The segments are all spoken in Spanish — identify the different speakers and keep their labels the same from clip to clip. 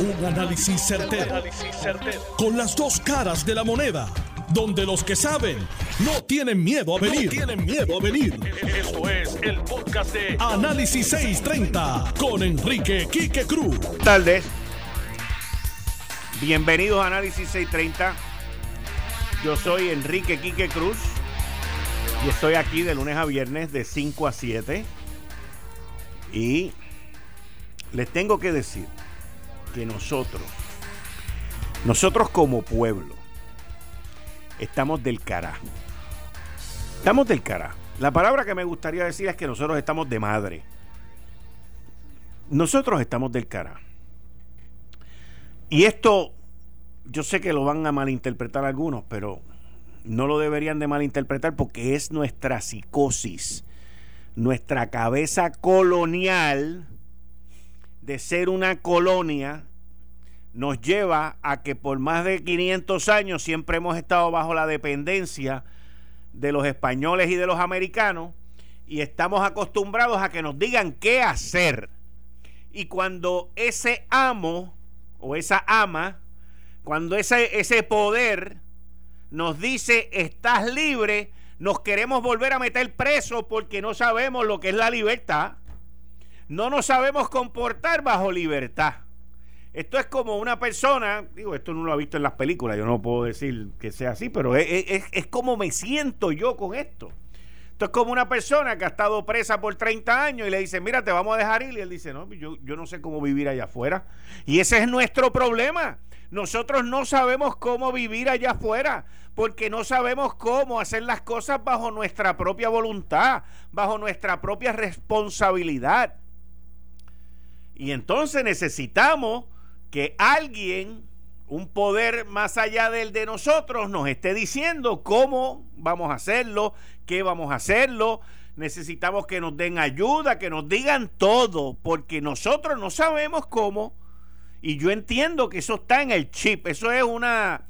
Speaker 1: Un análisis certero, Con las dos caras de la moneda. Donde los que saben no tienen miedo a venir. tienen miedo a venir. Esto es el podcast de Análisis 630 con Enrique Quique Cruz.
Speaker 2: Buenas tardes. Bienvenidos a Análisis 630. Yo soy Enrique Quique Cruz y estoy aquí de lunes a viernes de 5 a 7. Y les tengo que decir que nosotros, nosotros como pueblo, estamos del carajo. Estamos del carajo. La palabra que me gustaría decir es que nosotros estamos de madre. Nosotros estamos del carajo. Y esto, yo sé que lo van a malinterpretar algunos, pero no lo deberían de malinterpretar porque es nuestra psicosis, nuestra cabeza colonial de ser una colonia nos lleva a que por más de 500 años siempre hemos estado bajo la dependencia de los españoles y de los americanos y estamos acostumbrados a que nos digan qué hacer. Y cuando ese amo o esa ama, cuando ese, ese poder nos dice estás libre, nos queremos volver a meter preso porque no sabemos lo que es la libertad no nos sabemos comportar bajo libertad. Esto es como una persona, digo, esto no lo ha visto en las películas, yo no puedo decir que sea así, pero es, como me siento yo con esto. Esto es como una persona que ha estado presa por 30 años y le dice, mira, te vamos a dejar ir. Y él dice, no, yo, yo no sé cómo vivir allá afuera. Y ese es nuestro problema. Nosotros no sabemos cómo vivir allá afuera porque no sabemos cómo hacer las cosas bajo nuestra propia voluntad, bajo nuestra propia responsabilidad. Y entonces necesitamos que alguien, un poder más allá del de nosotros, nos esté diciendo cómo vamos a hacerlo, qué vamos a hacerlo. Necesitamos que nos den ayuda, que nos digan todo, porque nosotros no sabemos cómo. Y yo entiendo que eso está en el chip, eso es una,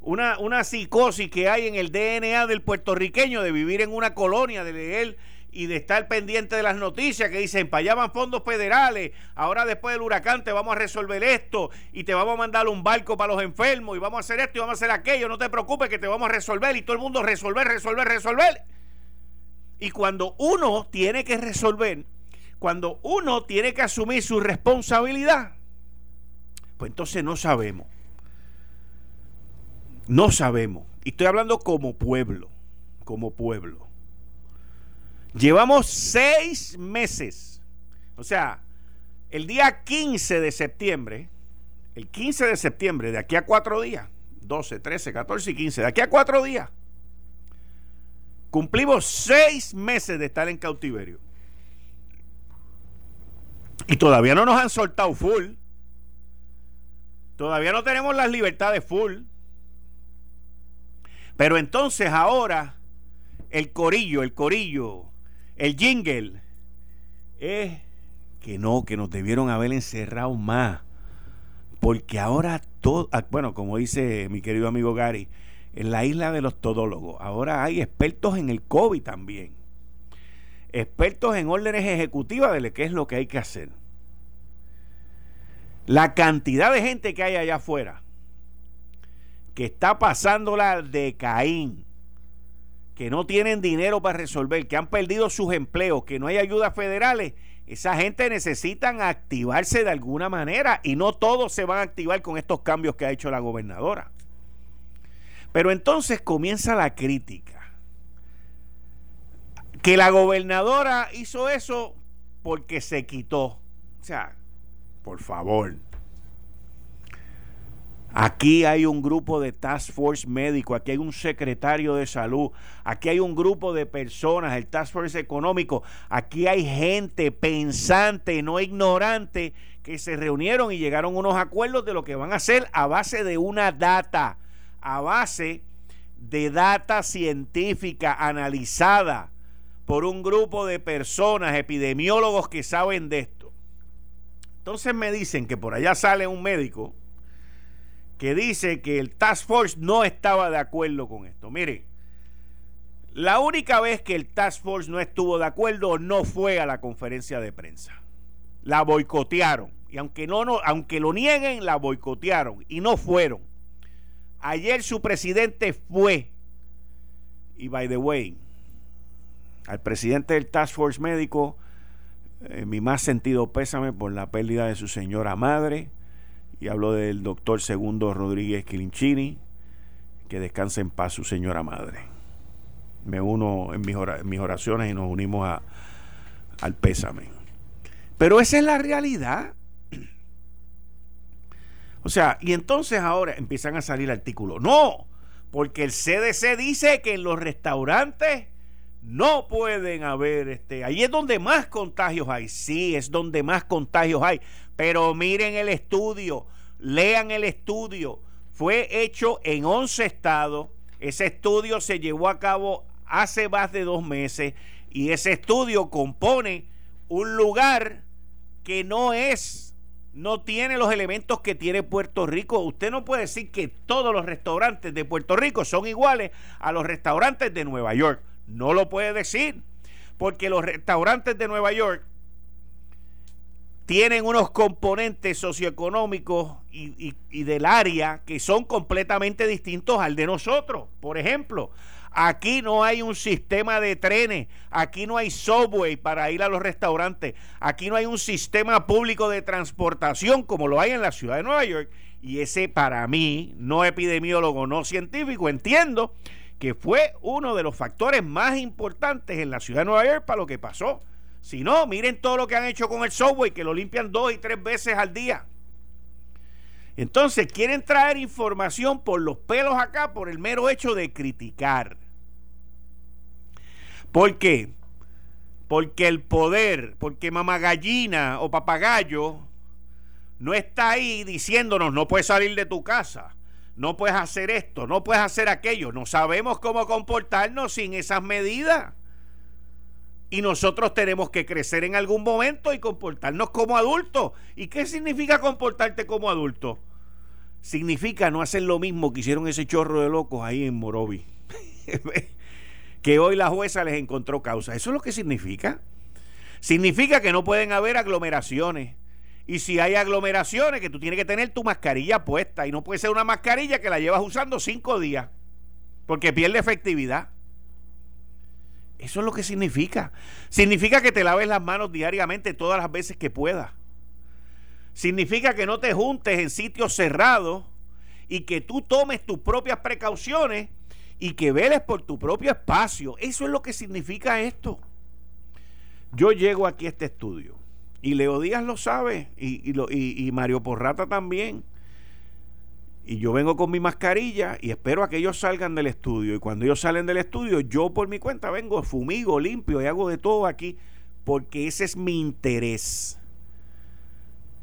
Speaker 2: una, una psicosis que hay en el DNA del puertorriqueño de vivir en una colonia, de leer y de estar pendiente de las noticias que dicen, para allá van fondos federales, ahora después del huracán te vamos a resolver esto y te vamos a mandar un barco para los enfermos y vamos a hacer esto y vamos a hacer aquello, no te preocupes que te vamos a resolver y todo el mundo resolver, resolver, resolver. Y cuando uno tiene que resolver, cuando uno tiene que asumir su responsabilidad, pues entonces no sabemos. No sabemos. Y estoy hablando como pueblo, como pueblo. Llevamos seis meses. O sea, el día 15 de septiembre, el 15 de septiembre, de aquí a cuatro días, 12, 13, 14 y 15, de aquí a cuatro días, cumplimos seis meses de estar en cautiverio. Y todavía no nos han soltado full. Todavía no tenemos las libertades full. Pero entonces ahora el corillo, el corillo, el jingle es que no, que nos debieron haber encerrado más. Porque ahora todo, ah, bueno, como dice mi querido amigo Gary, en la isla de los todólogos, ahora hay expertos en el COVID también. Expertos en órdenes ejecutivas de qué es lo que hay que hacer. La cantidad de gente que hay allá afuera que está pasándola de Caín que no tienen dinero para resolver, que han perdido sus empleos, que no hay ayudas federales, esa gente necesitan activarse de alguna manera y no todos se van a activar con estos cambios que ha hecho la gobernadora. Pero entonces comienza la crítica. Que la gobernadora hizo eso porque se quitó. O sea, por favor. Aquí hay un grupo de task force médico, aquí hay un secretario de salud, aquí hay un grupo de personas, el task force económico, aquí hay gente pensante, no ignorante, que se reunieron y llegaron a unos acuerdos de lo que van a hacer a base de una data, a base de data científica analizada por un grupo de personas, epidemiólogos que saben de esto. Entonces me dicen que por allá sale un médico que dice que el Task Force no estaba de acuerdo con esto. Mire, la única vez que el Task Force no estuvo de acuerdo no fue a la conferencia de prensa. La boicotearon. Y aunque no, no, aunque lo nieguen, la boicotearon y no fueron. Ayer su presidente fue. Y by the way, al presidente del Task Force Médico, eh, mi más sentido pésame por la pérdida de su señora madre. Y hablo del doctor Segundo Rodríguez Quilinchini. Que descanse en paz su señora madre. Me uno en mis, oraciones y nos unimos a, al pésame. Pero esa es la realidad. O sea, y entonces ahora empiezan a salir artículos. No, porque el CDC dice que en los restaurantes no pueden haber, este, ahí es donde más contagios hay. Sí, es donde más contagios hay. Pero miren el estudio, lean el estudio. Fue hecho en 11 estados. Ese estudio se llevó a cabo hace más de dos meses y ese estudio compone un lugar que no es, no tiene los elementos que tiene Puerto Rico. Usted no puede decir que todos los restaurantes de Puerto Rico son iguales a los restaurantes de Nueva York. No lo puede decir, porque los restaurantes de Nueva York tienen unos componentes socioeconómicos y, del área que son completamente distintos al de nosotros. Por ejemplo, Aquí no hay un sistema de trenes, aquí no hay subway para ir a los restaurantes, aquí no hay un sistema público de transportación como lo hay en la ciudad de Nueva York. Y ese para mí, no epidemiólogo, no científico, entiendo que fue uno de los factores más importantes en la ciudad de Nueva York para lo que pasó. Si no, miren todo lo que han hecho con el subway, que lo limpian dos y tres veces al día. Entonces quieren traer información por los pelos acá por el mero hecho de criticar. ¿Por qué? Porque el poder, porque mamá gallina o papagayo no está ahí diciéndonos no puedes salir de tu casa, no puedes hacer esto, no puedes hacer aquello. No sabemos cómo comportarnos sin esas medidas. Y nosotros tenemos que crecer en algún momento y comportarnos como adultos. ¿Y qué significa comportarte como adulto? significa no hacer lo mismo que hicieron ese chorro de locos ahí en Morovi. que hoy la jueza les encontró causa. Eso es lo que significa. Significa que no pueden haber aglomeraciones. Y si hay aglomeraciones, que tú tienes que tener tu mascarilla puesta. Y no puede ser una mascarilla que la llevas usando cinco días. Porque pierde efectividad. Eso es lo que significa. Significa que te laves las manos diariamente todas las veces que puedas significa que no te juntes en sitios cerrados y que tú tomes tus propias precauciones y que veles por tu propio espacio. Eso es lo que significa esto. Yo llego aquí a este estudio y Leo Díaz lo sabe y, y Mario Porrata también. Y yo vengo con mi mascarilla y espero a que ellos salgan del estudio. Y cuando ellos salen del estudio, yo por mi cuenta vengo, fumigo, limpio y hago de todo aquí porque ese es mi interés.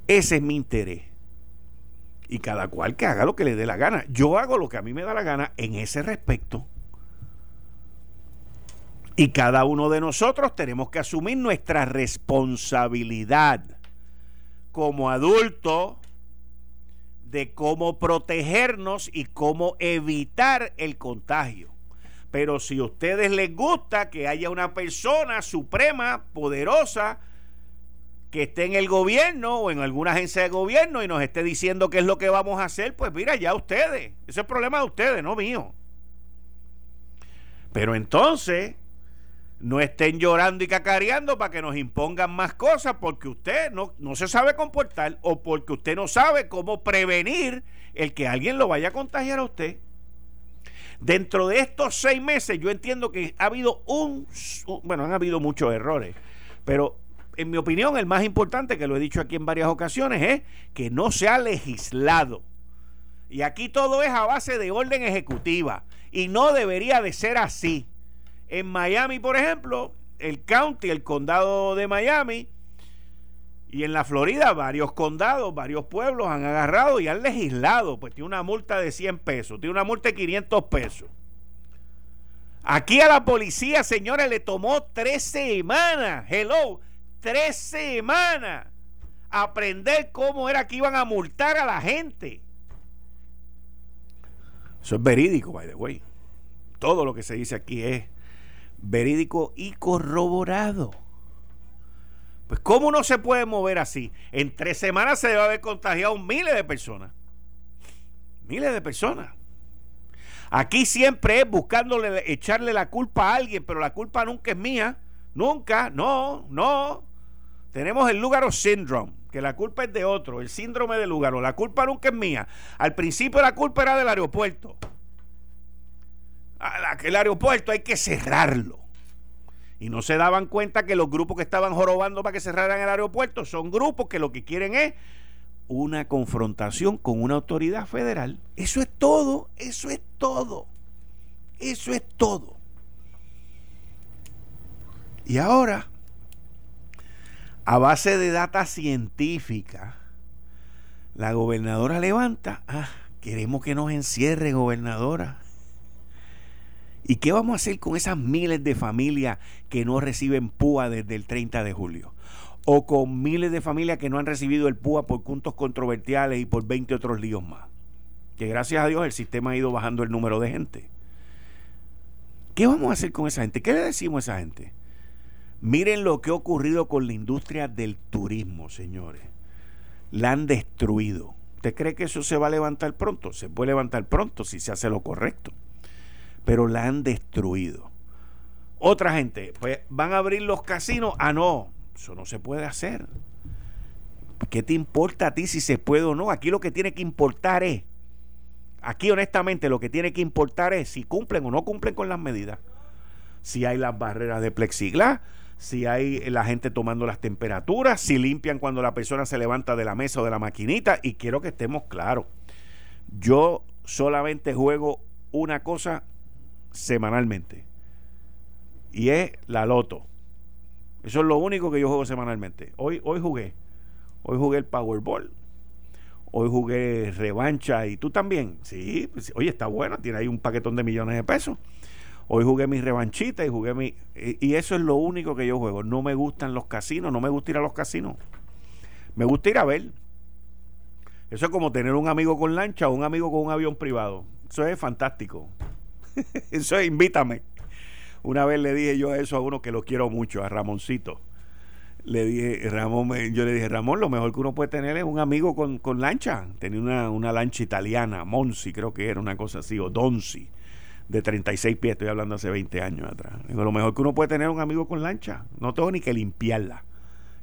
Speaker 2: Ese es mi interés. Y cada cual que haga lo que le dé la gana. Yo hago lo que a mí me da la gana en ese respecto. Y cada uno de nosotros tenemos que asumir nuestra responsabilidad como adultos de cómo protegernos y cómo evitar el contagio. Pero si a ustedes les gusta que haya una persona suprema, poderosa, que esté en el gobierno o en alguna agencia de gobierno y nos esté diciendo qué es lo que vamos a hacer, pues mira, ya ustedes. Ese es problema de ustedes, no mío. Pero entonces, no estén llorando y cacareando para que nos impongan más cosas porque usted no, no se sabe comportar o porque usted no sabe cómo prevenir el que alguien lo vaya a contagiar a usted. Dentro de estos seis meses yo entiendo que ha habido un, bueno, han habido muchos errores, pero en mi opinión, el más importante, que lo he dicho aquí en varias ocasiones, es que no se ha legislado. Y aquí todo es a base de orden ejecutiva. Y no debería de ser así. En Miami, por ejemplo, el county, el condado de Miami, y en la Florida, varios condados, varios pueblos han agarrado y han legislado. Pues tiene una multa de 100 pesos, tiene una multa de 500 pesos. Aquí a la policía, señores, le tomó tres semanas. Hello tres semanas aprender cómo era que iban a multar a la gente. Eso es verídico, by the way. Todo lo que se dice aquí es verídico y corroborado. Pues ¿cómo no se puede mover así? En tres semanas se debe haber contagiado miles de personas. Miles de personas. Aquí siempre es buscándole echarle la culpa a alguien, pero la culpa nunca es mía. Nunca, no, no. Tenemos el Lugaro Syndrome, que la culpa es de otro, el síndrome de Lugaro. La culpa nunca es mía. Al principio la culpa era del aeropuerto. El aeropuerto hay que cerrarlo. Y no se daban cuenta que los grupos que estaban jorobando para que cerraran el aeropuerto son grupos que lo que quieren es una confrontación con una autoridad federal. Eso es todo, eso es todo. Eso es todo. Y ahora, a base de data científica, la gobernadora levanta, ah, queremos que nos encierre, gobernadora. ¿Y qué vamos a hacer con esas miles de familias que no reciben PUA desde el 30 de julio? O con miles de familias que no han recibido el PUA por puntos controversiales y por 20 otros líos más. Que gracias a Dios el sistema ha ido bajando el número de gente. ¿Qué vamos a hacer con esa gente? ¿Qué le decimos a esa gente? Miren lo que ha ocurrido con la industria del turismo, señores. La han destruido. ¿Usted cree que eso se va a levantar pronto? Se puede levantar pronto si se hace lo correcto pero la han destruido. Otra gente, pues van a abrir los casinos. Ah, no, eso no se puede hacer. ¿Qué te importa a ti si se puede o no? Aquí lo que tiene que importar es, aquí honestamente lo que tiene que importar es si cumplen o no cumplen con las medidas. Si hay las barreras de plexiglas, si hay la gente tomando las temperaturas, si limpian cuando la persona se levanta de la mesa o de la maquinita. Y quiero que estemos claros. Yo solamente juego una cosa semanalmente. Y es la loto. Eso es lo único que yo juego semanalmente. Hoy, hoy jugué. Hoy jugué el Powerball. Hoy jugué revancha y tú también. Sí, pues, oye, está bueno, tiene ahí un paquetón de millones de pesos. Hoy jugué mi revanchita y jugué mi... Y, eso es lo único que yo juego. No me gustan los casinos, no me gusta ir a los casinos. Me gusta ir a ver. Eso es como tener un amigo con lancha o un amigo con un avión privado. Eso es fantástico. eso es invítame. Una vez le dije yo eso a uno que lo quiero mucho, a Ramoncito. Le dije, Ramón, yo le dije, Ramón, lo mejor que uno puede tener es un amigo con, lancha. Tenía una, una, lancha italiana, Monsi, creo que era una cosa así, o Donzi, de 36 pies, estoy hablando hace 20 años atrás. Digo, lo mejor que uno puede tener es un amigo con lancha. No tengo ni que limpiarla,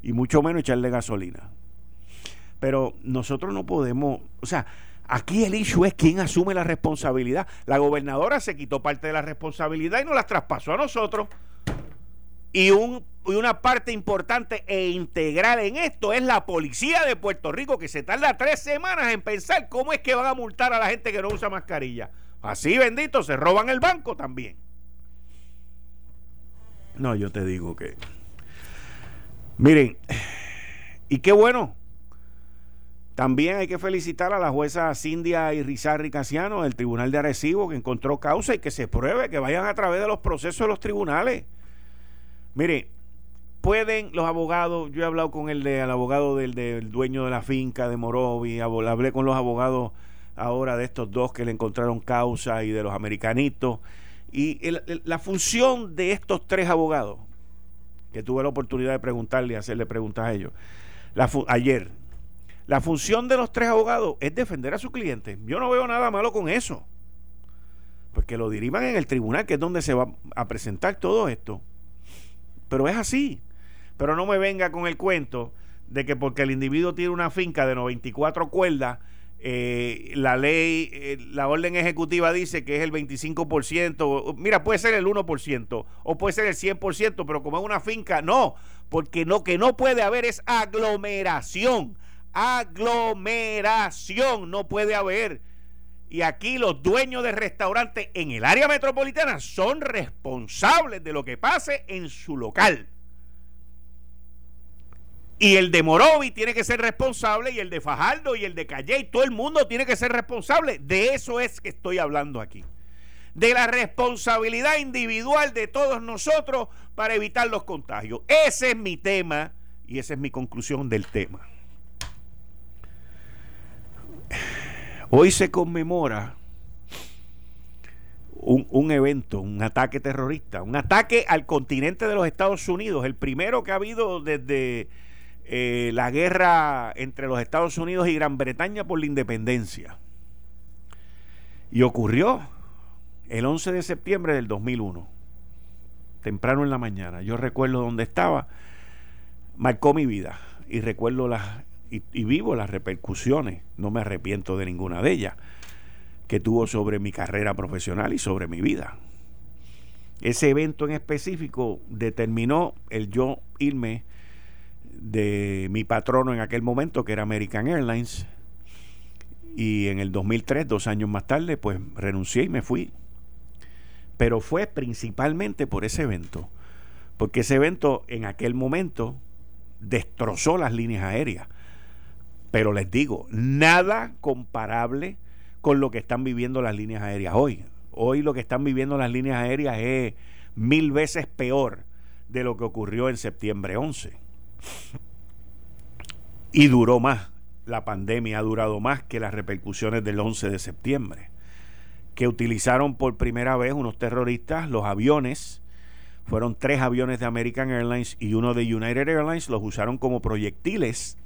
Speaker 2: y mucho menos echarle gasolina. Pero nosotros no podemos, o sea, Aquí el issue es quién asume la responsabilidad. La gobernadora se quitó parte de la responsabilidad y nos la traspasó a nosotros. Y, un, una parte importante e integral en esto es la policía de Puerto Rico, que se tarda tres semanas en pensar cómo es que van a multar a la gente que no usa mascarilla. Así, bendito, se roban el banco también. No, yo te digo que... Miren, y qué bueno también hay que felicitar a la jueza Cindia Rizarri Casiano del Tribunal de Arecibo que encontró causa y que se pruebe, que vayan a través de los procesos de los tribunales. Mire, pueden los abogados, yo he hablado con el, de, abogado del, del, dueño de la finca de Morovi, hablé con los abogados ahora de estos dos que le encontraron causa y de los americanitos. Y la función de estos tres abogados, que tuve la oportunidad de preguntarle hacerle preguntas a ellos, ayer, la función de los tres abogados es defender a su cliente. Yo no veo nada malo con eso. Pues que lo diriman en el tribunal, que es donde se va a presentar todo esto. Pero es así. Pero no me venga con el cuento de que porque el individuo tiene una finca de 94 cuerdas, eh, la ley, eh, la orden ejecutiva dice que es el 25%, mira, puede ser el 1% o puede ser el 100%, pero como es una finca, no, porque no, que no puede haber es aglomeración aglomeración no puede haber. Y aquí los dueños de restaurantes en el área metropolitana son responsables de lo que pase en su local. Y el de Morovi tiene que ser responsable, y el de Fajardo, y el de Calle, y todo el mundo tiene que ser responsable. De eso es que estoy hablando aquí. De la responsabilidad individual de todos nosotros para evitar los contagios. Ese es mi tema y esa es mi conclusión del tema. Hoy se conmemora un, evento, un ataque terrorista, un ataque al continente de los Estados Unidos, el primero que ha habido desde eh, la guerra entre los Estados Unidos y Gran Bretaña por la independencia. Y ocurrió el 11 de septiembre del 2001, temprano en la mañana. Yo recuerdo dónde estaba, marcó mi vida y recuerdo las y vivo las repercusiones, no me arrepiento de ninguna de ellas que tuvo sobre mi carrera profesional y sobre mi vida. Ese evento en específico determinó el yo irme de mi patrono en aquel momento, que era American Airlines, y en el 2003, dos años más tarde, pues renuncié y me fui. Pero fue principalmente por ese evento, porque ese evento en aquel momento destrozó las líneas aéreas. Pero les digo, nada comparable con lo que están viviendo las líneas aéreas hoy. Hoy lo que están viviendo las líneas aéreas es mil veces peor de lo que ocurrió en septiembre 11. Y duró más. La pandemia ha durado más que las repercusiones del 11 de septiembre, que utilizaron por primera vez unos terroristas los aviones. Fueron tres aviones de American Airlines y uno de United Airlines. Los usaron como proyectiles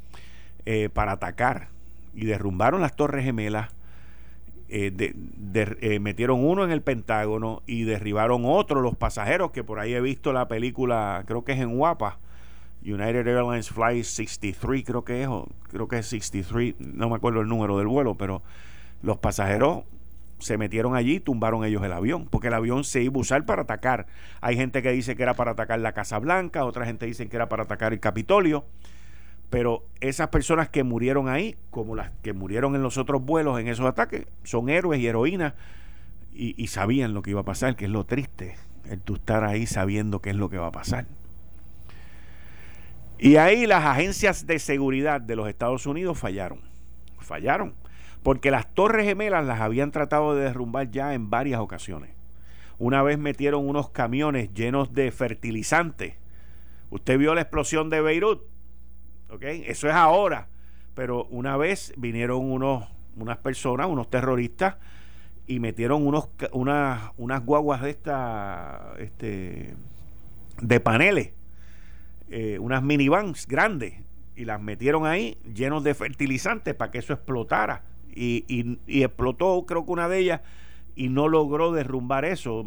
Speaker 2: eh, para atacar. Y derrumbaron las torres gemelas eh, eh, metieron uno en el Pentágono y derribaron otro, los pasajeros, que por ahí he visto la película, creo que es en Guapa, United Airlines Flight 63, creo que es, creo que es 63, no me acuerdo el número del vuelo, pero los pasajeros se metieron allí y tumbaron ellos el avión, porque el avión se iba a usar para atacar. Hay gente que dice que era para atacar la Casa Blanca, otra gente dice que era para atacar el Capitolio pero esas personas que murieron ahí, como las que murieron en los otros vuelos, en esos ataques, son héroes y heroínas y, sabían lo que iba a pasar, que es lo triste, el estar ahí sabiendo qué es lo que va a pasar. Y ahí las agencias de seguridad de los Estados Unidos fallaron, fallaron, porque las torres gemelas las habían tratado de derrumbar ya en varias ocasiones. Una vez metieron unos camiones llenos de fertilizantes. Usted vio la explosión de Beirut, eso es ahora. Pero una vez vinieron unos, unas personas, unos terroristas, y metieron unos, unas, unas guaguas de esta, este, de paneles, eh, unas minivans grandes, y las metieron ahí llenos de fertilizantes para que eso explotara. Y, y, y, explotó, creo que una de ellas, y no logró derrumbar eso.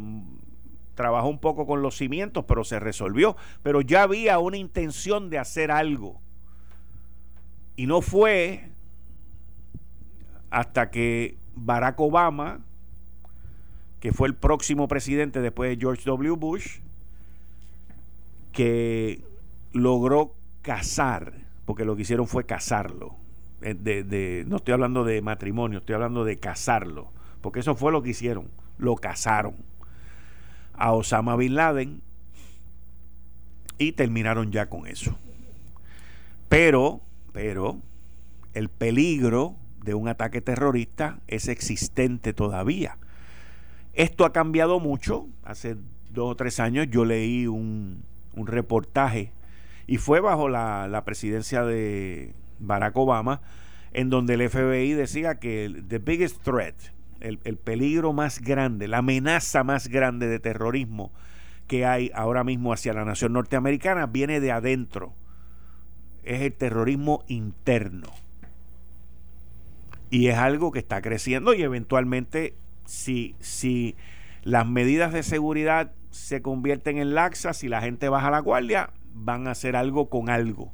Speaker 2: Trabajó un poco con los cimientos, pero se resolvió. Pero ya había una intención de hacer algo. Y no fue hasta que Barack Obama, que fue el próximo presidente después de George W. Bush, que logró casar, porque lo que hicieron fue casarlo. Eh, de, no estoy hablando de matrimonio, estoy hablando de casarlo, porque eso fue lo que hicieron, lo casaron a Osama Bin Laden y terminaron ya con eso. Pero pero el peligro de un ataque terrorista es existente todavía. Esto ha cambiado mucho. Hace dos o tres años yo leí un, reportaje y fue bajo la, presidencia de Barack Obama, en donde el FBI decía que the biggest threat, el, el, peligro más grande, la amenaza más grande de terrorismo que hay ahora mismo hacia la nación norteamericana viene de adentro es el terrorismo interno. Y es algo que está creciendo y eventualmente si, si las medidas de seguridad se convierten en laxas, si la gente baja la guardia, van a hacer algo con algo.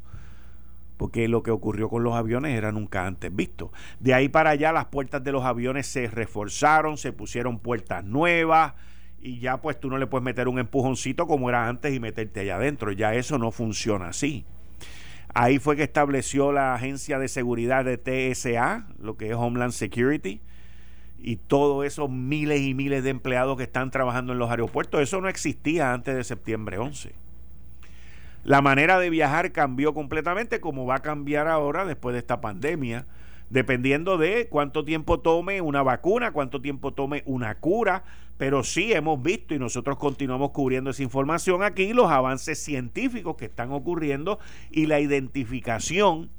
Speaker 2: Porque lo que ocurrió con los aviones era nunca antes visto. De ahí para allá las puertas de los aviones se reforzaron, se pusieron puertas nuevas y ya pues tú no le puedes meter un empujoncito como era antes y meterte allá adentro. Ya eso no funciona así. Ahí fue que estableció la agencia de seguridad de TSA, lo que es Homeland Security, y todos esos miles y miles de empleados que están trabajando en los aeropuertos. Eso no existía antes de septiembre 11. La manera de viajar cambió completamente, como va a cambiar ahora después de esta pandemia dependiendo de cuánto tiempo tome una vacuna, cuánto tiempo tome una cura, pero sí hemos visto y nosotros continuamos cubriendo esa información aquí, los avances científicos que están ocurriendo y la identificación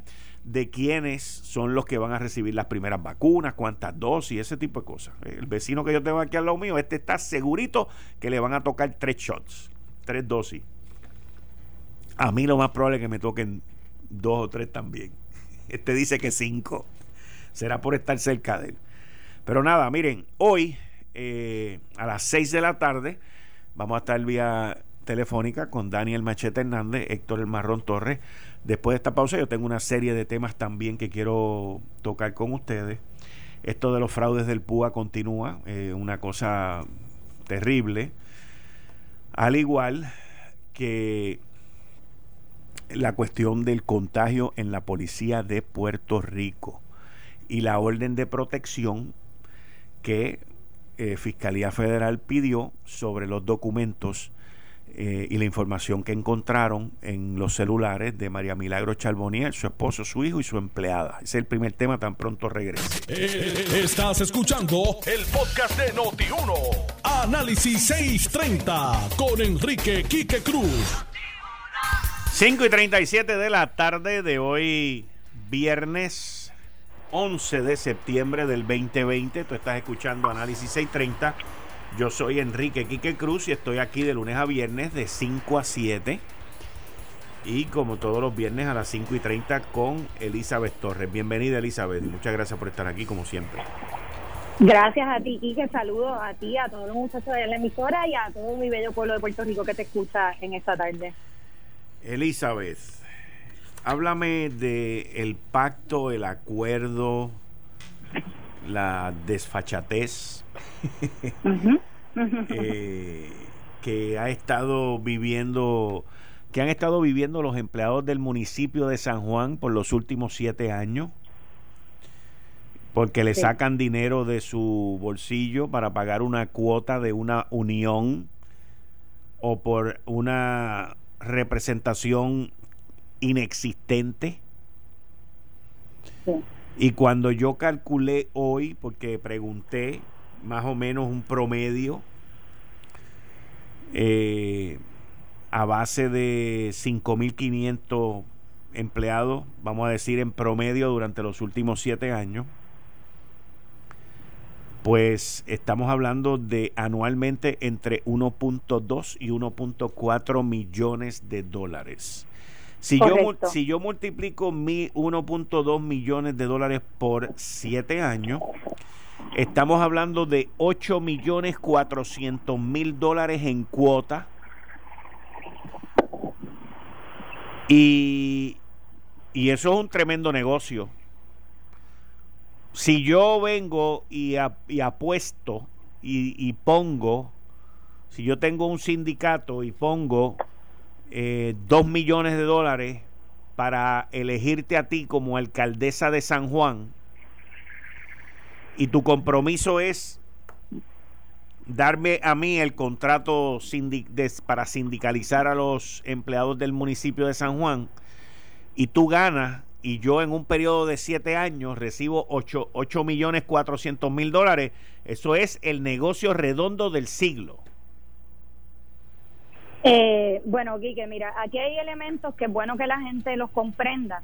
Speaker 2: de quiénes son los que van a recibir las primeras vacunas, cuántas dosis, ese tipo de cosas. El vecino que yo tengo aquí al lado mío, este está segurito que le van a tocar tres shots, tres dosis. A mí lo más probable es que me toquen dos o tres también. Este dice que cinco. Será por estar cerca de él. Pero nada, miren, hoy eh, a las seis de la tarde vamos a estar vía telefónica con Daniel Machete Hernández, Héctor El Marrón Torres. Después de esta pausa yo tengo una serie de temas también que quiero tocar con ustedes. Esto de los fraudes del PUA continúa, eh, una cosa terrible. Al igual que la cuestión del contagio en la policía de Puerto Rico y la orden de protección que eh, Fiscalía Federal pidió sobre los documentos eh, y la información que encontraron en los celulares de María Milagro Charbonier, su esposo, su hijo y su empleada. Ese es el primer tema, tan pronto regrese.
Speaker 1: Eh, estás escuchando el podcast de Noti1. Análisis 630 con Enrique Quique Cruz.
Speaker 2: 5 y 37 de la tarde de hoy, viernes 11 de septiembre del 2020. Tú estás escuchando Análisis 630 yo soy Enrique Quique Cruz y estoy aquí de lunes a viernes de 5 a 7. Y como todos los viernes a las 5 y 30 con Elizabeth Torres. Bienvenida Elizabeth muchas gracias por estar aquí como siempre.
Speaker 3: Gracias a ti, Quique. Saludos a ti, a todos los muchachos de la emisora y a todo mi bello pueblo de Puerto Rico que te escucha en esta tarde.
Speaker 2: Elizabeth, háblame de el pacto, el acuerdo, la desfachatez eh, que ha estado viviendo que han estado viviendo los empleados del municipio de San Juan por los últimos siete años porque le sacan dinero de su bolsillo para pagar una cuota de una unión o por una representación inexistente. Y cuando yo calculé hoy, porque pregunté más o menos un promedio eh, a base de 5.500 empleados, vamos a decir en promedio durante los últimos siete años, pues estamos hablando de anualmente entre 1.2 y 1.4 millones de dólares. Si yo, si yo multiplico mi 1.2 millones de dólares por 7 años, estamos hablando de 8 millones 400 mil dólares en cuota. Y, y eso es un tremendo negocio. Si yo vengo y, y apuesto y, y pongo, si yo tengo un sindicato y pongo eh, dos millones de dólares para elegirte a ti como alcaldesa de San Juan. Y tu compromiso es darme a mí el contrato para sindicalizar a los empleados del municipio de San Juan. Y tú ganas y yo en un periodo de siete años recibo 8, 8 millones 400 mil dólares, eso es el negocio redondo del siglo.
Speaker 3: Eh, bueno, Quique, mira, aquí hay elementos que es bueno que la gente los comprenda.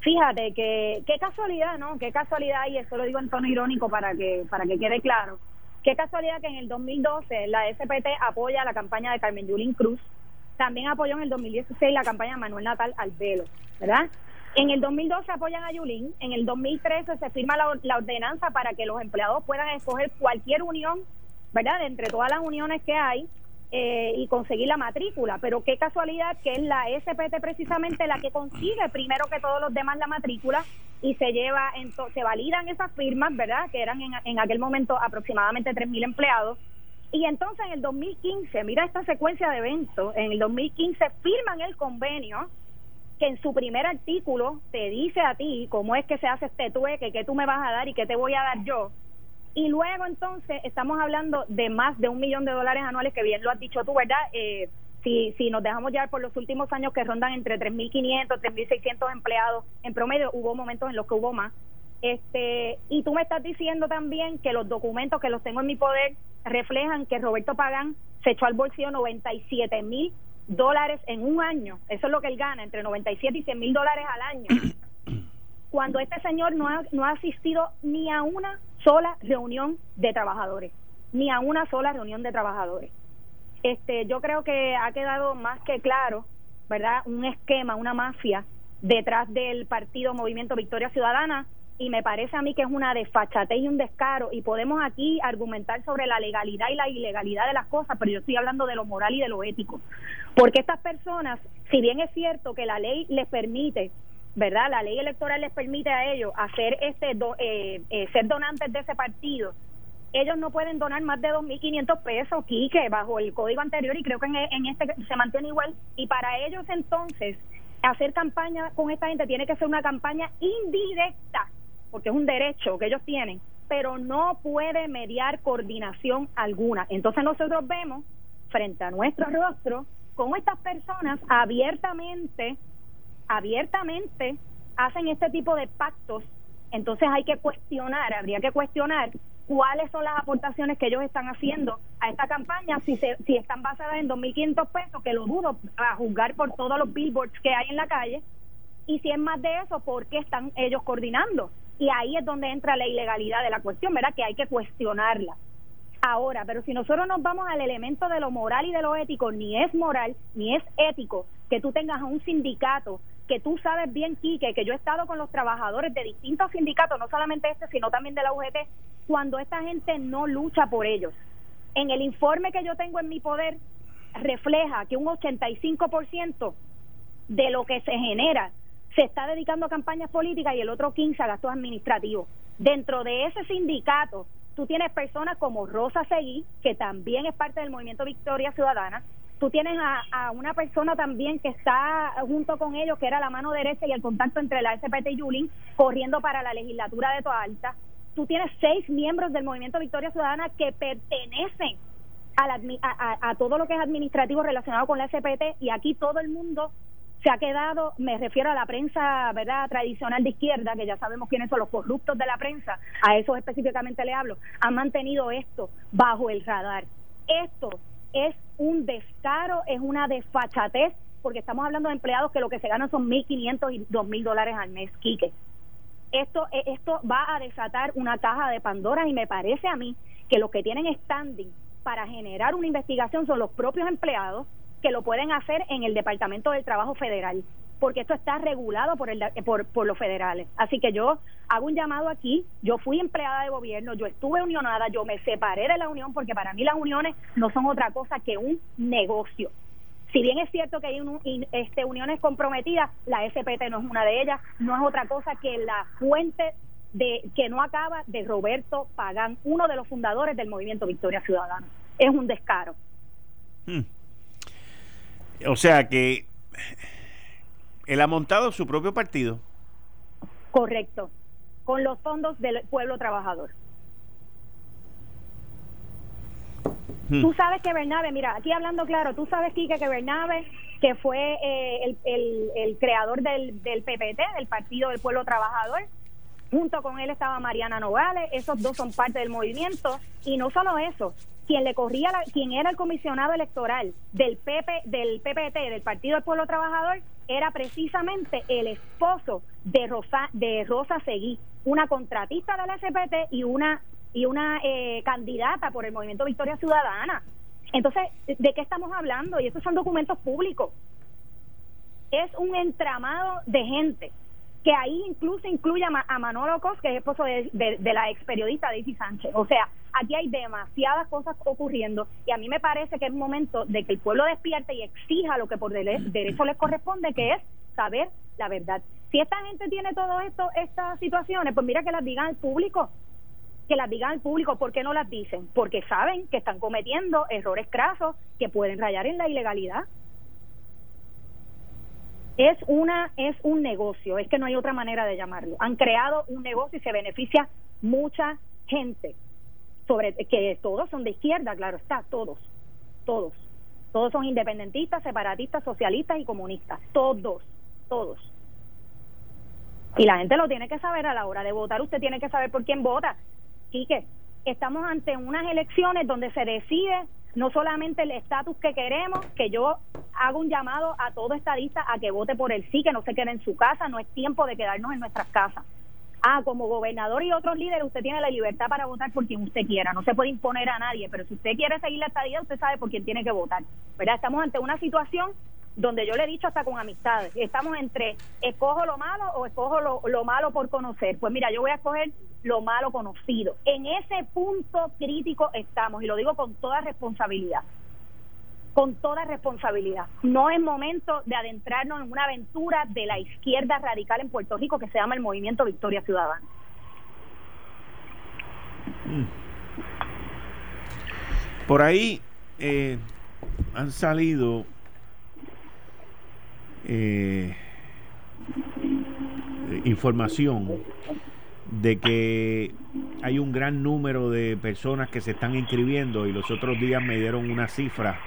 Speaker 3: Fíjate que qué casualidad, ¿no? Qué casualidad, y eso lo digo en tono irónico para que para que quede claro. Qué casualidad que en el 2012 la SPT apoya la campaña de Carmen Yulín Cruz, también apoyó en el 2016 la campaña de Manuel Natal Albelo, ¿verdad? En el 2012 apoyan a Yulín, en el 2013 se firma la, la ordenanza para que los empleados puedan escoger cualquier unión, ¿verdad? De entre todas las uniones que hay, eh, y conseguir la matrícula. Pero qué casualidad que es la SPT precisamente la que consigue primero que todos los demás la matrícula y se lleva, se validan esas firmas, ¿verdad? Que eran en, en aquel momento aproximadamente 3.000 empleados. Y entonces en el 2015, mira esta secuencia de eventos, en el 2015 firman el convenio que en su primer artículo te dice a ti cómo es que se hace este tueque, qué tú me vas a dar y qué te voy a dar yo y luego entonces estamos hablando de más de un millón de dólares anuales, que bien lo has dicho tú, ¿verdad? Eh, si, si nos dejamos llevar por los últimos años que rondan entre 3.500, 3.600 empleados en promedio, hubo momentos en los que hubo más. Este, y tú me estás diciendo también que los documentos que los tengo en mi poder reflejan que Roberto Pagán se echó al bolsillo 97 mil dólares en un año. Eso es lo que él gana, entre 97 y 100 mil dólares al año. cuando este señor no ha, no ha asistido ni a una sola reunión de trabajadores, ni a una sola reunión de trabajadores. Este, yo creo que ha quedado más que claro, ¿verdad? Un esquema, una mafia detrás del partido Movimiento Victoria Ciudadana y me parece a mí que es una desfachatez y un descaro y podemos aquí argumentar sobre la legalidad y la ilegalidad de las cosas, pero yo estoy hablando de lo moral y de lo ético. Porque estas personas, si bien es cierto que la ley les permite ¿verdad? La ley electoral les permite a ellos hacer este eh, eh, ser donantes de ese partido. Ellos no pueden donar más de 2.500 pesos, Quique, bajo el código anterior y creo que en, en este se mantiene igual. Y para ellos entonces hacer campaña con esta gente tiene que ser una campaña indirecta, porque es un derecho que ellos tienen, pero no puede mediar coordinación alguna. Entonces nosotros vemos frente a nuestro rostro cómo estas personas abiertamente abiertamente hacen este tipo de pactos, entonces hay que cuestionar, habría que cuestionar cuáles son las aportaciones que ellos están haciendo a esta campaña, si, se, si están basadas en 2.500 pesos, que lo dudo a juzgar por todos los billboards que hay en la calle, y si es más de eso, ¿por qué están ellos coordinando? Y ahí es donde entra la ilegalidad de la cuestión, ¿verdad? Que hay que cuestionarla. Ahora, pero si nosotros nos vamos al elemento de lo moral y de lo ético, ni es moral ni es ético que tú tengas a un sindicato que tú sabes bien, Quique, que yo he estado con los trabajadores de distintos sindicatos, no solamente este, sino también de la UGT, cuando esta gente no lucha por ellos. En el informe que yo tengo en mi poder refleja que un 85% de lo que se genera se está dedicando a campañas políticas y el otro 15 a gastos administrativos. Dentro de ese sindicato, tú tienes personas como Rosa Seguí, que también es parte del movimiento Victoria Ciudadana, Tú tienes a, una persona también que está junto con ellos, que era la mano derecha y el contacto entre la SPT y Yulín, corriendo para la legislatura de Toa Alta. Tú tienes seis miembros del Movimiento Victoria Ciudadana que pertenecen a, a, todo lo que es administrativo relacionado con la SPT y aquí todo el mundo se ha quedado, me refiero a la prensa, ¿verdad?, tradicional de izquierda, que ya sabemos quiénes son los corruptos de la prensa, a eso específicamente le hablo, han mantenido esto bajo el radar. Esto es un descaro, es una desfachatez, porque estamos hablando de empleados que lo que se ganan son 1.500 y 2.000 dólares al mes, Quique. Esto, eh, esto va a desatar una caja de Pandora y me parece a mí que los que tienen standing para generar una investigación son los propios empleados que lo pueden hacer en el Departamento del Trabajo Federal porque esto está regulado por, el, por, por los federales. Así que yo hago un llamado aquí, yo fui empleada de gobierno, yo estuve unionada, yo me separé de la unión porque para mí las uniones no son otra cosa que un negocio. Si bien es cierto que hay un, este, uniones comprometidas, la SPT no es una de ellas, no es otra cosa que la fuente de que no acaba de Roberto Pagán, uno de los fundadores del movimiento Victoria Ciudadana. Es un descaro.
Speaker 2: Hmm. O sea que él ha montado su propio partido.
Speaker 3: Correcto, con los fondos del pueblo trabajador. Hmm. Tú sabes que Bernabe, mira, aquí hablando claro, tú sabes, Kike, que Bernabe, que fue eh, el, el, creador del, del PPT, del Partido del Pueblo Trabajador, junto con él estaba Mariana Nogales, esos dos son parte del movimiento, y no solo eso, quien le corría, la, quien era el comisionado electoral del PP, del PPT, del Partido del Pueblo Trabajador, era precisamente el esposo de Rosa, Seguí, una contratista de la SPT y una y una eh, candidata por el Movimiento Victoria Ciudadana. Entonces, ¿de qué estamos hablando? Y estos son documentos públicos. Es un entramado de gente que ahí incluso incluye a, Manolo Cos, que es esposo de, de la ex periodista Daisy Sánchez. O sea, aquí hay demasiadas cosas ocurriendo y a mí me parece que es momento de que el pueblo despierte y exija lo que por derecho les corresponde, que es saber la verdad. Si esta gente tiene todo esto, estas situaciones, pues mira que las digan al público, que las digan al público. ¿Por qué no las dicen? Porque saben que están cometiendo errores crasos que pueden rayar en la ilegalidad. Es una es un negocio, es que no hay otra manera de llamarlo. Han creado un negocio y se beneficia mucha gente sobre que todos son de izquierda, claro está, todos, todos. Todos son independentistas, separatistas, socialistas y comunistas, todos, todos. Y la gente lo tiene que saber a la hora de votar, usted tiene que saber por quién vota. Quique, estamos ante unas elecciones donde se decide no solamente el estatus que queremos, que yo hago un llamado a todo estadista a que vote por el sí, que no se quede en su casa, no es tiempo de quedarnos en nuestras casas. Ah, como gobernador y otros líderes, usted tiene la libertad para votar por quien usted quiera. No se puede imponer a nadie, pero si usted quiere seguir la estadía, usted sabe por quién tiene que votar. ¿Verdad? Estamos ante una situación donde yo le he dicho hasta con amistades, estamos entre escojo lo malo o escojo lo, lo malo por conocer. Pues mira, yo voy a escoger lo malo conocido. En ese punto crítico estamos, y lo digo con toda responsabilidad con toda responsabilidad. No es momento de adentrarnos en una aventura de la izquierda radical en Puerto Rico que se llama el Movimiento Victoria Ciudadana.
Speaker 2: Por ahí eh, han salido eh, información de que hay un gran número de personas que se están inscribiendo y los otros días me dieron una cifra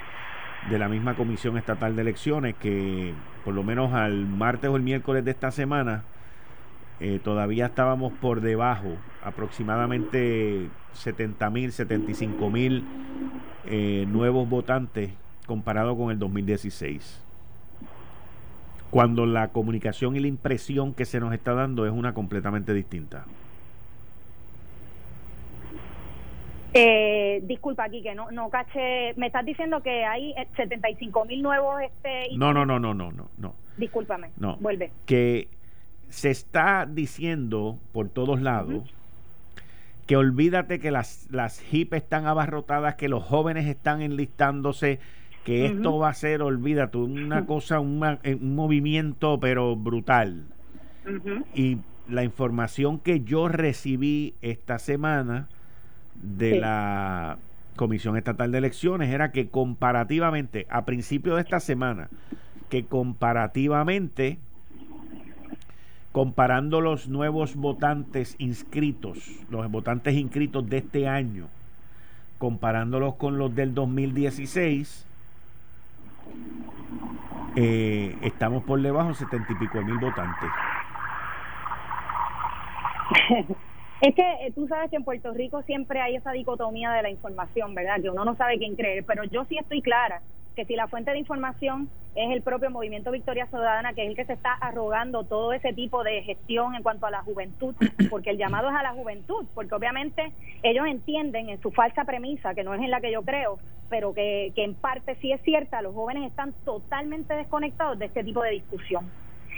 Speaker 2: de la misma Comisión Estatal de Elecciones que por lo menos al martes o el miércoles de esta semana eh, todavía estábamos por debajo, aproximadamente 70 mil, 75 mil eh, nuevos votantes comparado con el 2016. Cuando la comunicación y la impresión que se nos está dando es una completamente distinta.
Speaker 3: Eh, disculpa aquí que no no caché, me estás diciendo que hay 75 mil nuevos este
Speaker 2: No, no, no, no, no, no, no.
Speaker 3: Discúlpame. No. Vuelve.
Speaker 2: Que se está diciendo por todos lados que olvídate que las las HIP están abarrotadas, que los jóvenes están enlistándose, que esto va a ser, olvídate, una cosa, eh, un movimiento pero brutal. Y la información que yo recibí esta semana de la Comisión Estatal de Elecciones era que comparativamente, a principio de esta semana, que comparativamente, comparando los nuevos votantes inscritos, los votantes inscritos de este año, comparándolos con los del 2016, eh, estamos por debajo de setenta y pico mil votantes.
Speaker 3: Es que eh, tú sabes que en Puerto Rico siempre hay esa dicotomía de la información, ¿verdad? Que uno no sabe quién creer, pero yo sí estoy clara que si la fuente de información es el propio Movimiento Victoria Ciudadana, que es el que se está arrogando todo ese tipo de gestión en cuanto a la juventud, porque el llamado es a la juventud, porque obviamente ellos entienden en su falsa premisa, que no es en la que yo creo, pero que, que en parte sí es cierta, los jóvenes están totalmente desconectados de este tipo de discusión.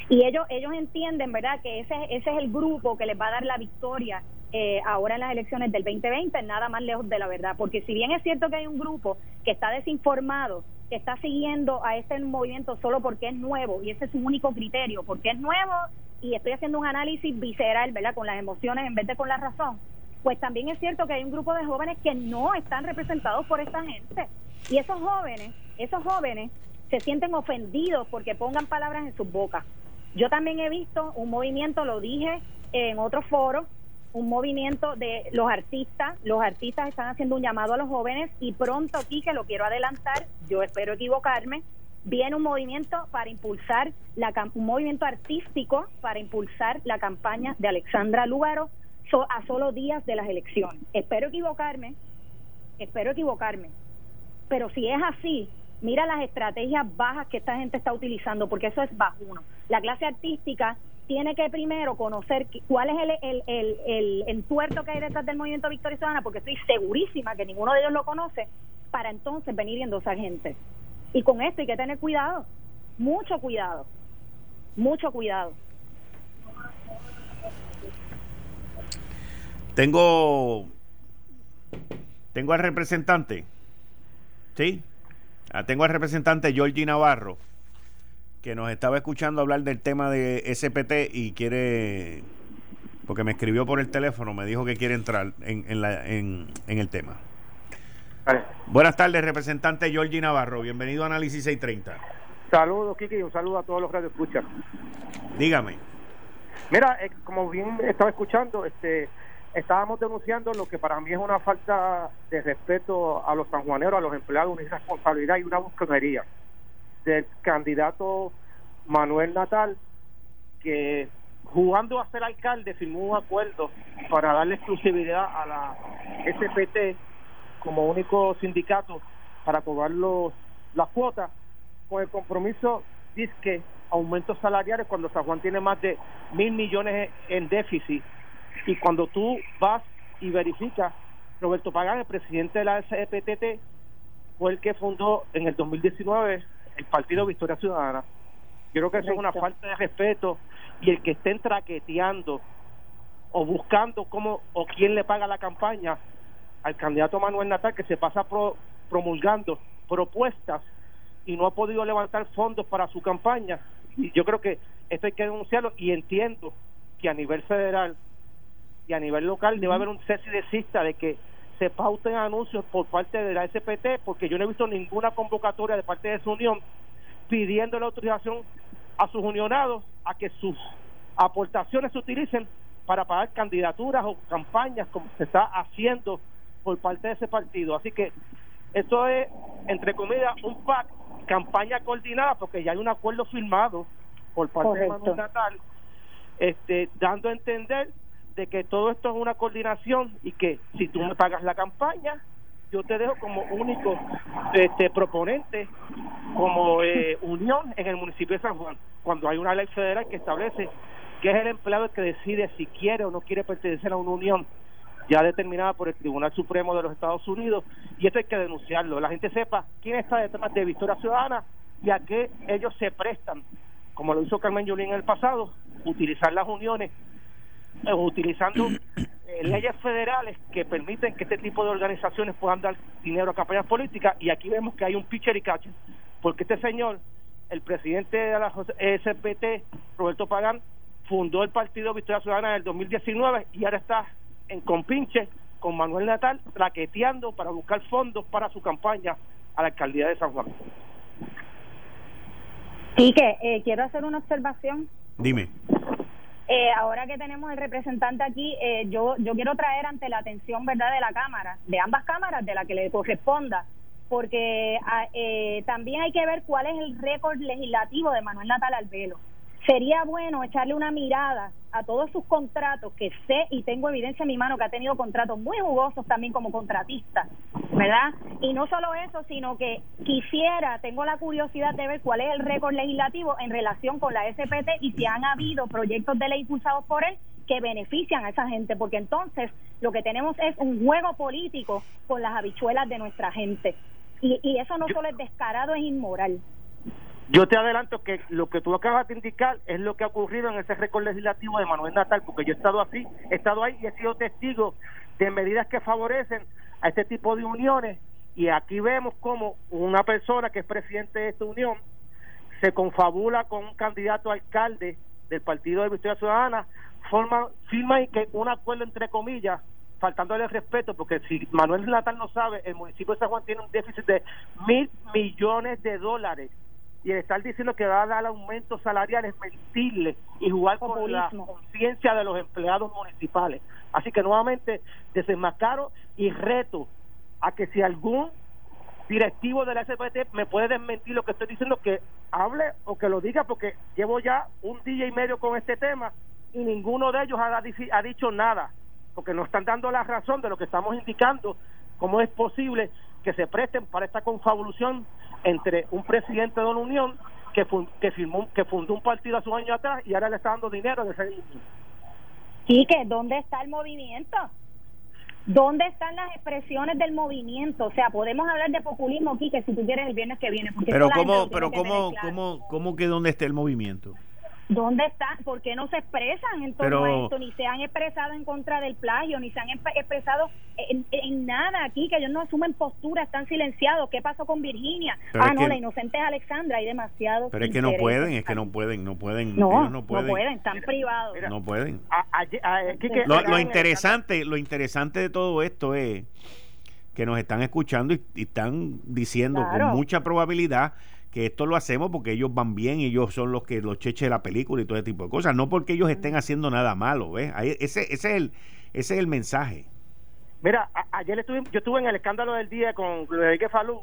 Speaker 3: Y ellos, ellos entienden, ¿verdad?, que ese, ese es el grupo que les va a dar la victoria eh, ahora en las elecciones del 2020, nada más lejos de la verdad. Porque si bien es cierto que hay un grupo que está desinformado, que está siguiendo a este movimiento solo porque es nuevo, y ese es su único criterio, porque es nuevo y estoy haciendo un análisis visceral, ¿verdad?, con las emociones en vez de con la razón, pues también es cierto que hay un grupo de jóvenes que no están representados por esta gente. Y esos jóvenes, esos jóvenes se sienten ofendidos porque pongan palabras en sus bocas. Yo también he visto un movimiento, lo dije en otro foro, un movimiento de los artistas. Los artistas están haciendo un llamado a los jóvenes y pronto aquí, que lo quiero adelantar, yo espero equivocarme, viene un movimiento para impulsar, la, un movimiento artístico para impulsar la campaña de Alexandra Lugaro a solo días de las elecciones. Espero equivocarme, espero equivocarme, pero si es así, mira las estrategias bajas que esta gente está utilizando, porque eso es bajuno. La clase artística tiene que primero conocer cuál es el, el, el, el entuerto que hay detrás del movimiento Victoria Ciudadana, porque estoy segurísima que ninguno de ellos lo conoce, para entonces venir viendo a esa gente. Y con esto hay que tener cuidado, mucho cuidado, mucho cuidado.
Speaker 2: Tengo, tengo al representante, ¿sí? Ah, tengo al representante Georgie Navarro, que nos estaba escuchando hablar del tema de SPT y quiere, porque me escribió por el teléfono, me dijo que quiere entrar en, en, la, en, el tema. Buenas tardes, representante Georgie Navarro. Bienvenido a Análisis 630.
Speaker 4: Saludos, Kiki, y un saludo a todos los que escuchan.
Speaker 2: Dígame.
Speaker 4: Mira, eh, como bien estaba escuchando, este estábamos denunciando lo que para mí es una falta de respeto a los sanjuaneros, a los empleados, una irresponsabilidad y una buscadería del candidato Manuel Natal, que jugando a ser alcalde firmó un acuerdo para darle exclusividad a la SPT como único sindicato para cobrar los, las cuotas, con el compromiso que aumentos salariales cuando San Juan tiene más de mil millones en déficit y cuando tú vas y verificas, Roberto Pagán, el presidente de la SEPTT, fue el que fundó en el 2019 el Partido Victoria Ciudadana. Yo creo que eso es una falta de respeto y el que estén traqueteando o buscando cómo o quién le paga la campaña al candidato Manuel Natal que se pasa promulgando propuestas y no ha podido levantar fondos para su campaña. Y yo creo que esto hay que denunciarlo y entiendo que a nivel federal y a nivel local debe haber un cese de de que se pauten anuncios por parte de la SPT porque yo no he visto ninguna convocatoria de parte de su unión pidiendo la autorización a sus unionados a que sus aportaciones se utilicen para pagar candidaturas o campañas como se está haciendo por parte de ese partido. Así que esto es, entre comillas, un PAC, campaña coordinada, porque ya hay un acuerdo firmado por parte de Manuel Natal, este, dando a entender de que todo esto es una coordinación y que si tú me pagas la campaña, yo te dejo como único este, proponente, como eh, unión en el municipio de San Juan, cuando hay una ley federal que establece que es el empleado el que decide si quiere o no quiere pertenecer a una unión ya determinada por el Tribunal Supremo de los Estados Unidos y esto hay que denunciarlo, la gente sepa quién está detrás de Victoria Ciudadana y a qué ellos se prestan, como lo hizo Carmen Yulín en el pasado, utilizar las uniones utilizando eh, leyes federales que permiten que este tipo de organizaciones puedan dar dinero a campañas políticas y aquí vemos que hay un pitcher y catcher porque este señor el presidente de la SPT Roberto Pagán fundó el partido Victoria Ciudadana en el 2019 y ahora está en compinche con Manuel Natal raqueteando para buscar fondos para su campaña a la alcaldía de San Juan.
Speaker 3: Quique, eh, quiero hacer una observación.
Speaker 2: Dime.
Speaker 3: Eh, ahora que tenemos el representante aquí, eh, yo, yo quiero traer ante la atención verdad de la Cámara, de ambas cámaras, de la que le corresponda, porque ah, eh, también hay que ver cuál es el récord legislativo de Manuel Natal Albelo sería bueno echarle una mirada a todos sus contratos, que sé y tengo evidencia en mi mano que ha tenido contratos muy jugosos también como contratista, ¿verdad? Y no solo eso, sino que quisiera, tengo la curiosidad de ver cuál es el récord legislativo en relación con la SPT y si han habido proyectos de ley impulsados por él que benefician a esa gente, porque entonces lo que tenemos es un juego político con las habichuelas de nuestra gente. Y, y eso no solo es descarado, es inmoral.
Speaker 4: Yo te adelanto que lo que tú acabas de indicar es lo que ha ocurrido en ese récord legislativo de Manuel Natal, porque yo he estado así, he estado ahí y he sido testigo de medidas que favorecen a este tipo de uniones. Y aquí vemos como una persona que es presidente de esta unión se confabula con un candidato a alcalde del Partido de Victoria Ciudadana, forma, firma y que un acuerdo entre comillas faltándole el respeto, porque si Manuel Natal no sabe, el municipio de San Juan tiene un déficit de mil millones de dólares y el estar diciendo que va a dar aumentos salariales mentirle y jugar con la conciencia de los empleados municipales. Así que nuevamente desenmascaro y reto a que si algún directivo de la SPT me puede desmentir lo que estoy diciendo, que hable o que lo diga, porque llevo ya un día y medio con este tema y ninguno de ellos ha, ha dicho nada, porque nos están dando la razón de lo que estamos indicando, cómo es posible que se presten para esta confabulación entre un presidente de una unión que, que, firmó, que fundó un partido hace un año atrás y ahora le está dando dinero de ese
Speaker 3: Sí, que ¿dónde está el movimiento? ¿Dónde están las expresiones del movimiento? O sea, podemos hablar de populismo aquí, que si tú quieres el viernes que viene.
Speaker 2: pero cómo, pero cómo, cómo, cómo que dónde está el movimiento?
Speaker 3: ¿Dónde están? ¿Por qué no se expresan en torno a esto? Ni se han expresado en contra del plagio, ni se han expresado en, nada aquí, que ellos no asumen postura, están silenciados. ¿Qué pasó con Virginia? ah, no, la inocente es Alexandra, hay demasiado.
Speaker 2: Pero es que no pueden, es que no pueden, no pueden.
Speaker 3: No, no pueden, están privados.
Speaker 2: no pueden. lo, interesante, lo interesante de todo esto es que nos están escuchando y, están diciendo con mucha probabilidad que esto lo hacemos porque ellos van bien y ellos son los que los cheches de la película y todo ese tipo de cosas, no porque ellos estén haciendo nada malo, ¿ves? ese, ese, es el, ese es el mensaje.
Speaker 4: Mira, ayer estuve, yo estuve en el escándalo del día con Luis Enrique Falú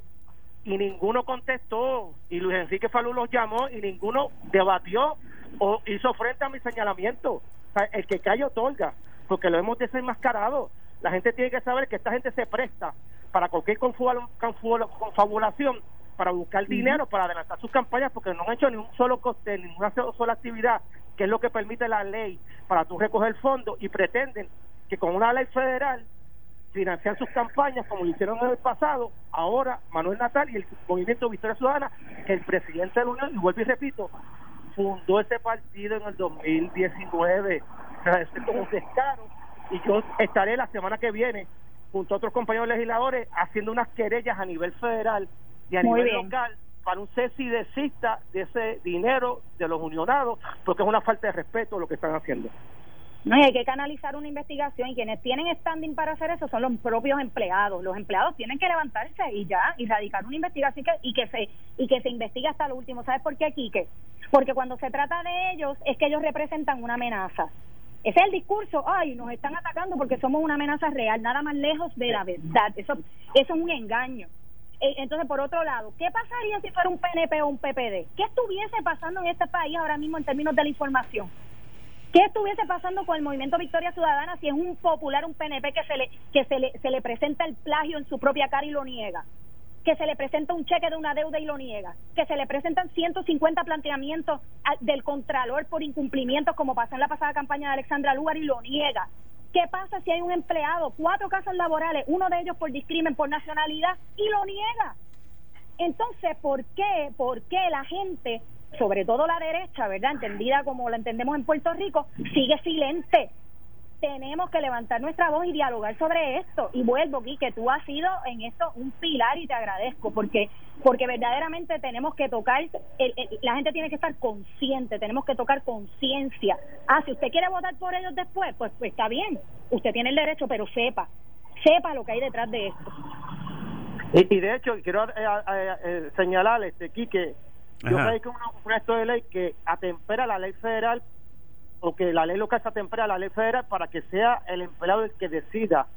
Speaker 4: y ninguno contestó y Luis Enrique Falú los llamó y ninguno debatió o hizo frente a mi señalamiento. O sea, el que cae otorga, porque lo hemos desenmascarado. la gente tiene que saber que esta gente se presta para cualquier confabulación para buscar dinero, para adelantar sus campañas, porque no han hecho ni un solo coste, ninguna sola actividad, que es lo que permite la ley para tú recoger fondos y pretenden que con una ley federal financiar sus campañas como lo hicieron en el pasado, ahora Manuel Natal y el Movimiento Victoria Ciudadana, que el presidente de la Unión, y vuelvo y repito, fundó ese partido en el 2019. O sea, es como un descaro. Y yo estaré la semana que viene junto a otros compañeros legisladores haciendo unas querellas a nivel federal y a nivel local para un cese y desista de ese dinero de los unionados, porque es una falta de respeto lo que están haciendo.
Speaker 3: No, hay que canalizar una investigación y quienes tienen standing para hacer eso son los propios empleados. Los empleados tienen que levantarse y ya y radicar una investigación y que se y que se investigue hasta lo último. ¿Sabes por qué, Quique? Porque cuando se trata de ellos es que ellos representan una amenaza. Ese es el discurso, ay, nos están atacando porque somos una amenaza real, nada más lejos de la verdad. Eso, eso es un engaño. Eh, entonces, por otro lado, ¿qué pasaría si fuera un PNP o un PPD? ¿Qué estuviese pasando en este país ahora mismo en términos de la información? ¿Qué estuviese pasando con el movimiento Victoria Ciudadana si es un popular, un PNP que se le que se le, se le presenta el plagio en su propia cara y lo niega? Que se le presenta un cheque de una deuda y lo niega. Que se le presentan 150 planteamientos del Contralor por incumplimientos como pasó en la pasada campaña de Alexandra Lugar y lo niega. ¿Qué pasa si hay un empleado, cuatro casos laborales, uno de ellos por discrimen, por nacionalidad, y lo niega? Entonces, ¿por qué, por qué la gente, sobre todo la derecha, ¿verdad? Entendida como la entendemos en Puerto Rico, sigue silente? Tenemos que levantar nuestra voz y dialogar sobre esto. Y vuelvo, aquí que tú has sido en esto un pilar y te agradezco, porque porque verdaderamente tenemos que tocar, la gente tiene que estar consciente, tenemos que tocar conciencia. Ah, si usted quiere votar por ellos después, pues, pues está bien, usted tiene el derecho, pero sepa, sepa lo que hay detrás de esto.
Speaker 4: Y, de hecho, quiero eh, eh, eh, señalarle, este, que yo creo que un proyecto de ley que atempera la ley federal o que la ley local se atempera a la ley federal para que sea el empleado el que decida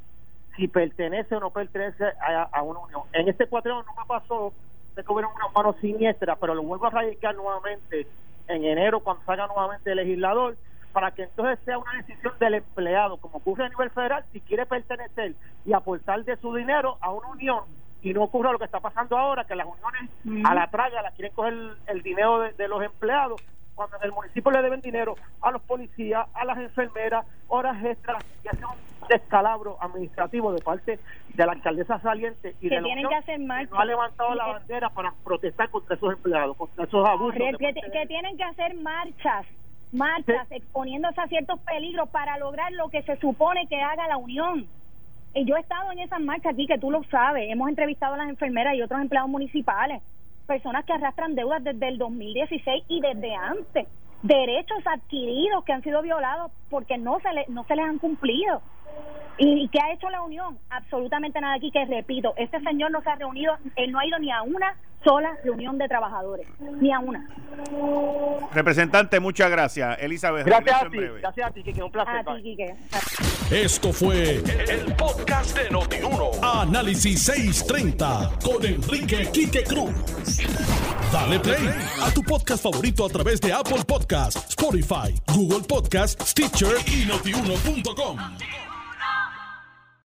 Speaker 4: si pertenece o no pertenece a, una unión. En este cuatrino no me pasó, sé que una mano siniestra, pero lo vuelvo a radicar nuevamente en enero cuando salga nuevamente el legislador para que entonces sea una decisión del empleado, como ocurre a nivel federal, si quiere pertenecer y aportar de su dinero a una unión y no ocurra lo que está pasando ahora, que las uniones a la traga la quieren coger el, dinero de, los empleados cuando en el municipio le deben dinero a los policías, a las enfermeras, horas extras, y hace un descalabro administrativo de parte de la alcaldesa saliente y
Speaker 3: que
Speaker 4: de
Speaker 3: tienen que hacer marchas.
Speaker 4: no ha levantado la bandera para protestar contra esos empleados, contra esos abusos.
Speaker 3: Que, tienen que hacer marchas marchas exponiéndose a ciertos peligros para lograr lo que se supone que haga la Unión. Y yo he estado en esas marchas aquí, que tú lo sabes, hemos entrevistado a las enfermeras y otros empleados municipales personas que arrastran deudas desde el 2016 y desde antes, derechos adquiridos que han sido violados porque no se, le, no se les han cumplido. ¿Y qué ha hecho la Unión? Absolutamente nada aquí, que repito, este señor no se ha reunido, él no ha ido ni a una sola reunión de trabajadores, ni a una.
Speaker 2: Representante, muchas gracias. Elizabeth.
Speaker 4: Gracias a ti, gracias a ti, Kike, un placer.
Speaker 3: A ti, Kike.
Speaker 1: Esto fue el, podcast de Notiuno. Análisis 630 con Enrique Quique Cruz. Dale play a tu podcast favorito a través de Apple Podcasts, Spotify, Google Podcasts, Stitcher y notiuno.com.